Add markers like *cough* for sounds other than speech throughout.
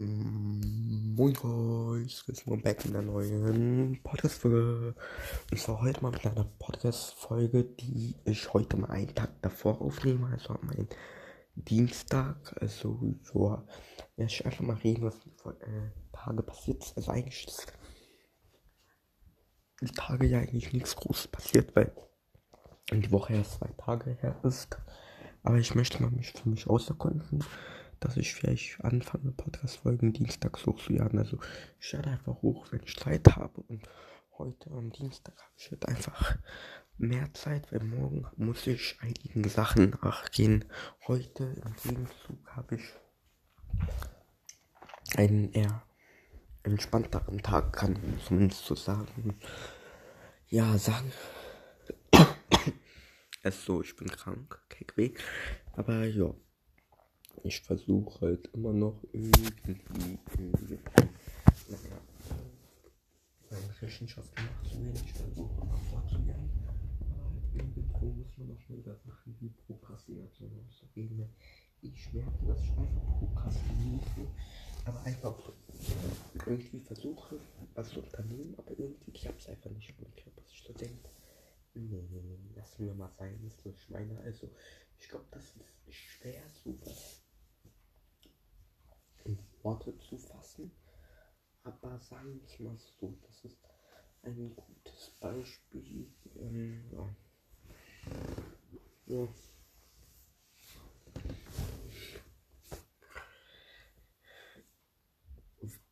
Moin Guys, willkommen back in der neuen Podcast-Folge. Und zwar heute mal mit einer Podcast-Folge, die ich heute mal einen Tag davor aufnehme, also am Dienstag. Also, ja, ich einfach mal reden, was die äh, Tage passiert ist. Also, eigentlich ist die Tage ja eigentlich nichts Großes passiert, weil die Woche erst zwei Tage her ist. Aber ich möchte mal mich für mich auserkunden dass ich vielleicht anfange, Podcast-Folgen dienstags hochzuladen. Also ich lade einfach hoch, wenn ich Zeit habe. Und heute am Dienstag habe ich halt einfach mehr Zeit, weil morgen muss ich einigen Sachen nachgehen. Heute im Gegenzug habe ich einen eher entspannteren Tag, kann ich zumindest so sagen. Ja, sagen. *coughs* es so, ich bin krank, KW. Aber ja ich versuche halt immer noch irgendwie, irgendwie meine Rechenschaft nachzugehen. Ich versuche immer vorzugehen. Aber irgendwo muss man auch mal über Sachen wie Prokrastination reden. Ich merke, dass ich einfach prokrastiniere, aber einfach irgendwie versuche, was zu unternehmen, aber irgendwie klappt es einfach nicht. Und ich dass ich so denke, nee, lass mir mal sein, ist so ich meine. Also, ich glaube, das ist schwer zu was in Worte zu fassen. Aber sagen wir mal so, das ist ein gutes Beispiel. Ähm, ja. ja.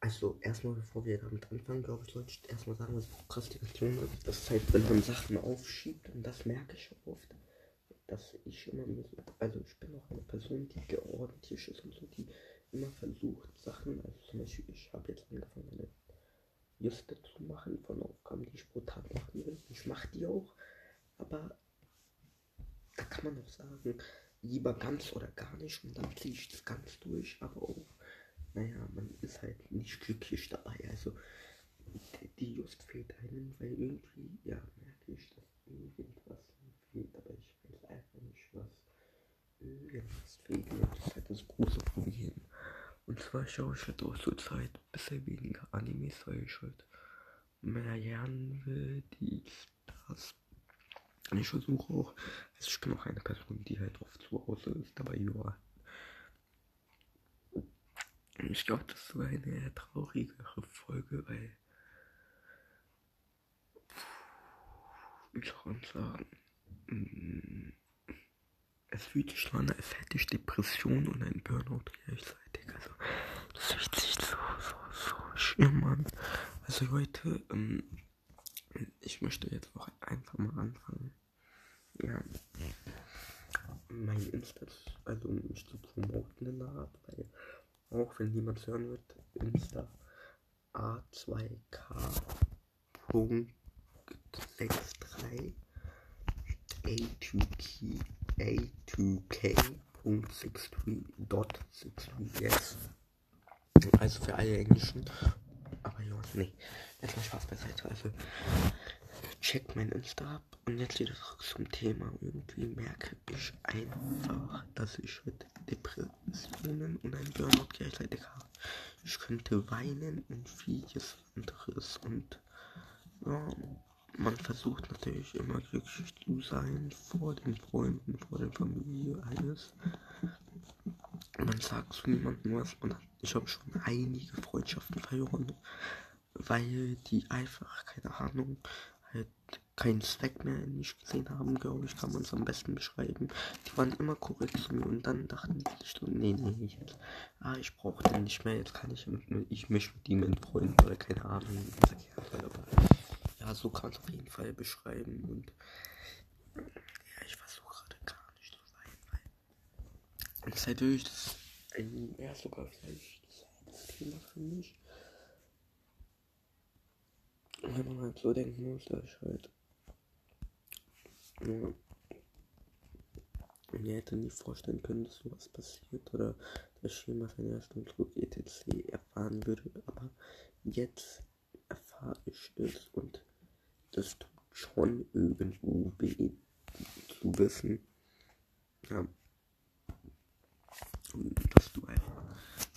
Also erstmal bevor wir damit anfangen, glaube ich, sollte ich erstmal sagen, was Prokrastination ist. Das ist halt, wenn man Sachen aufschiebt und das merke ich oft, dass ich immer, also ich bin auch eine Person, die geordnet ist und so, die immer versucht, Sachen, also zum Beispiel, ich habe jetzt angefangen, eine Liste zu machen von Aufgaben, die ich pro Tag machen will. Ich mache die auch, aber da kann man auch sagen, lieber ganz oder gar nicht und dann ziehe ich das ganz durch, aber auch, naja, man ist halt nicht glücklich dabei. Also die Just fehlt einem, weil irgendwie, ja, merke ich, dass irgendwas fehlt, aber ich weiß einfach nicht, was irgendwas fehlt. Das ist halt das große Problem. Und zwar schaue ich halt auch zur Zeit ein bisschen weniger Animes, weil ich halt mehr lernen will, die das. Und ich versuche auch, also ich bin auch eine Person, die halt oft zu Hause ist, aber ja. Ich glaube, das war eine eher traurigere Folge, weil ich kann sagen, mm, es fühlt sich an, als hätte ich Depression und ein Burnout gleichzeitig. Das fühlt sich so, so, schlimm. Also, Leute, ähm, ich möchte jetzt auch einfach mal anfangen. Ja. Mein Insta, also mich zu promoten in der Art, weil auch wenn niemand hören wird, Insta A2K.63 A2K A2K.63.63 yes. Also für alle Englischen. Aber ja, nee. Jetzt mal Spaß beiseite. Also checkt mein Insta ab und jetzt wieder zurück zum Thema. Irgendwie merke ich einfach, dass ich mit Depressionen und ein Burnout gleichzeitig habe. Ich könnte weinen und vieles anderes und ja, man versucht natürlich immer glücklich zu sein vor den Freunden, vor der Familie, alles. Man sagt zu niemandem was. Und ich habe schon einige Freundschaften verloren, weil die einfach, keine Ahnung, halt keinen Zweck mehr in mich gesehen haben, glaube ich, kann man es am besten beschreiben. Die waren immer korrekt zu mir und dann dachten die sich so, nee, nee, jetzt, ah, ich brauche den nicht mehr, jetzt kann ich, ich mich mit ihm entfreunden oder keine Ahnung, ja, so kann es auf jeden Fall beschreiben. Und ja, ich versuche gerade gar nicht zu weinen, weil es halt wirklich das ein, ja, sogar vielleicht das Thema für mich. Wenn man halt so denken muss, dass ich halt ja, mir hätte nie vorstellen können, dass sowas passiert oder dass ich jemals eine erste Druck etc. erfahren würde, aber jetzt erfahre ich es und das tut schon irgendwo weh zu wissen, ja, dass du einfach,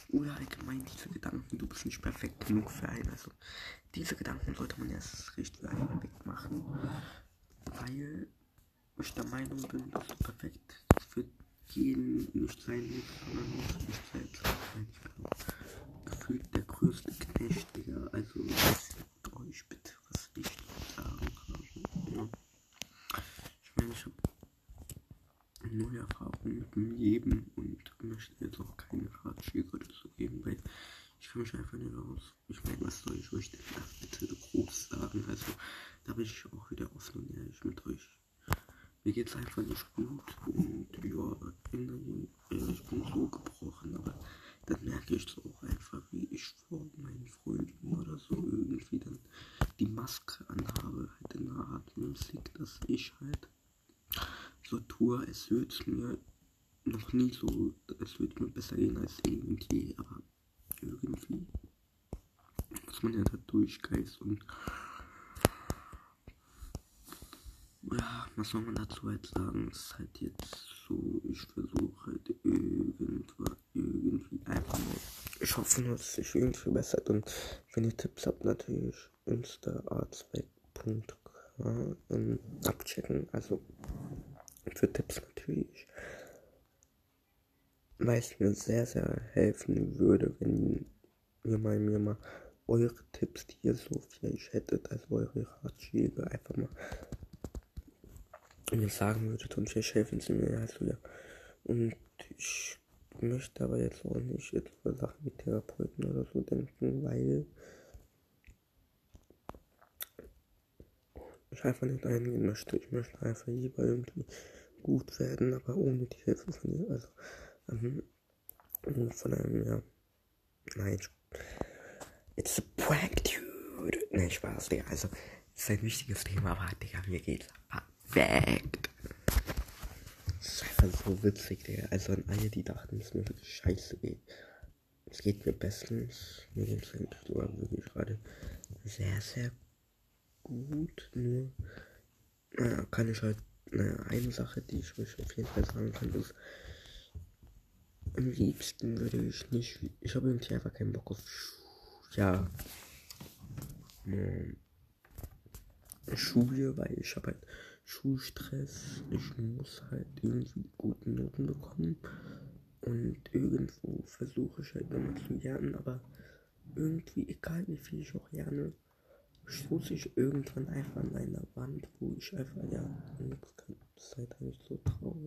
oder allgemein diese Gedanken bist nicht perfekt genug für einen. Also diese Gedanken sollte man erst recht für wegmachen. Weil ich der Meinung bin, dass du perfekt für jeden nicht sein musst, sondern muss nicht sein. Ich bin gefühlt der größte Knecht, Digga. Also euch bitte, was ich sagen habe. Ja. Ich meine, ich habe neue Erfahrungen mit dem Leben und möchte jetzt auch keine Ratschläge oder so geben, weil ich kann mich einfach nicht aus. Ich meine, was soll ich euch denn da bitte groß sagen? Also, da bin ich auch wieder offen und ehrlich mit euch. Mir geht's einfach nicht gut und ja, ich bin so gebrochen, aber dann merke ich so auch einfach, wie ich vor meinen Freunden oder so irgendwie dann die Maske anhabe, halt in Art mäßig, dass ich halt so tue, es würde mir noch nie so, es würde mir besser gehen als irgendwie, aber irgendwie muss man ja da durchgeist und ja, was soll man dazu halt sagen? Es ist halt jetzt so, ich versuche halt irgendwann, irgendwie einfach nur. Ich hoffe nur, dass sich irgendwie bessert und wenn ihr Tipps habt, natürlich instaartsweg.com abchecken. Also für Tipps natürlich. Weil es mir sehr, sehr helfen würde, wenn ihr mal mir mal eure Tipps, die ihr so vielleicht hättet, also eure Ratschläge einfach mal mir sagen würdet und vielleicht helfen sie mir also ja. Und ich möchte aber jetzt auch nicht etwa Sachen wie Therapeuten oder so denken, weil ich einfach nicht eingehen möchte. Ich möchte einfach lieber irgendwie gut werden, aber ohne die Hilfe von dir. Also ähm, von einem, ja. Nein, it's a prank, dude. Nein, Spaß, Digga. Also, ist ein wichtiges Thema, aber Digga, mir geht's perfekt. Das ist einfach so witzig, Digga. Also an alle, die dachten, es mir scheiße geht. Es geht mir bestens. Mir eigentlich sogar wirklich gerade sehr, sehr gut. Nur, naja, kann ich halt, naja, eine Sache, die ich euch auf jeden Fall sagen kann, ist, am liebsten würde ich nicht, ich habe irgendwie einfach keinen Bock auf, ja, Schule, weil ich habe halt Schulstress. Ich muss halt irgendwie gute Noten bekommen. Und irgendwo versuche ich halt immer zu lernen, aber irgendwie, egal wie viel ich auch lerne, stoße ich irgendwann einfach an einer Wand, wo ich einfach, ja, nichts kann. Das ist halt eigentlich so traurig.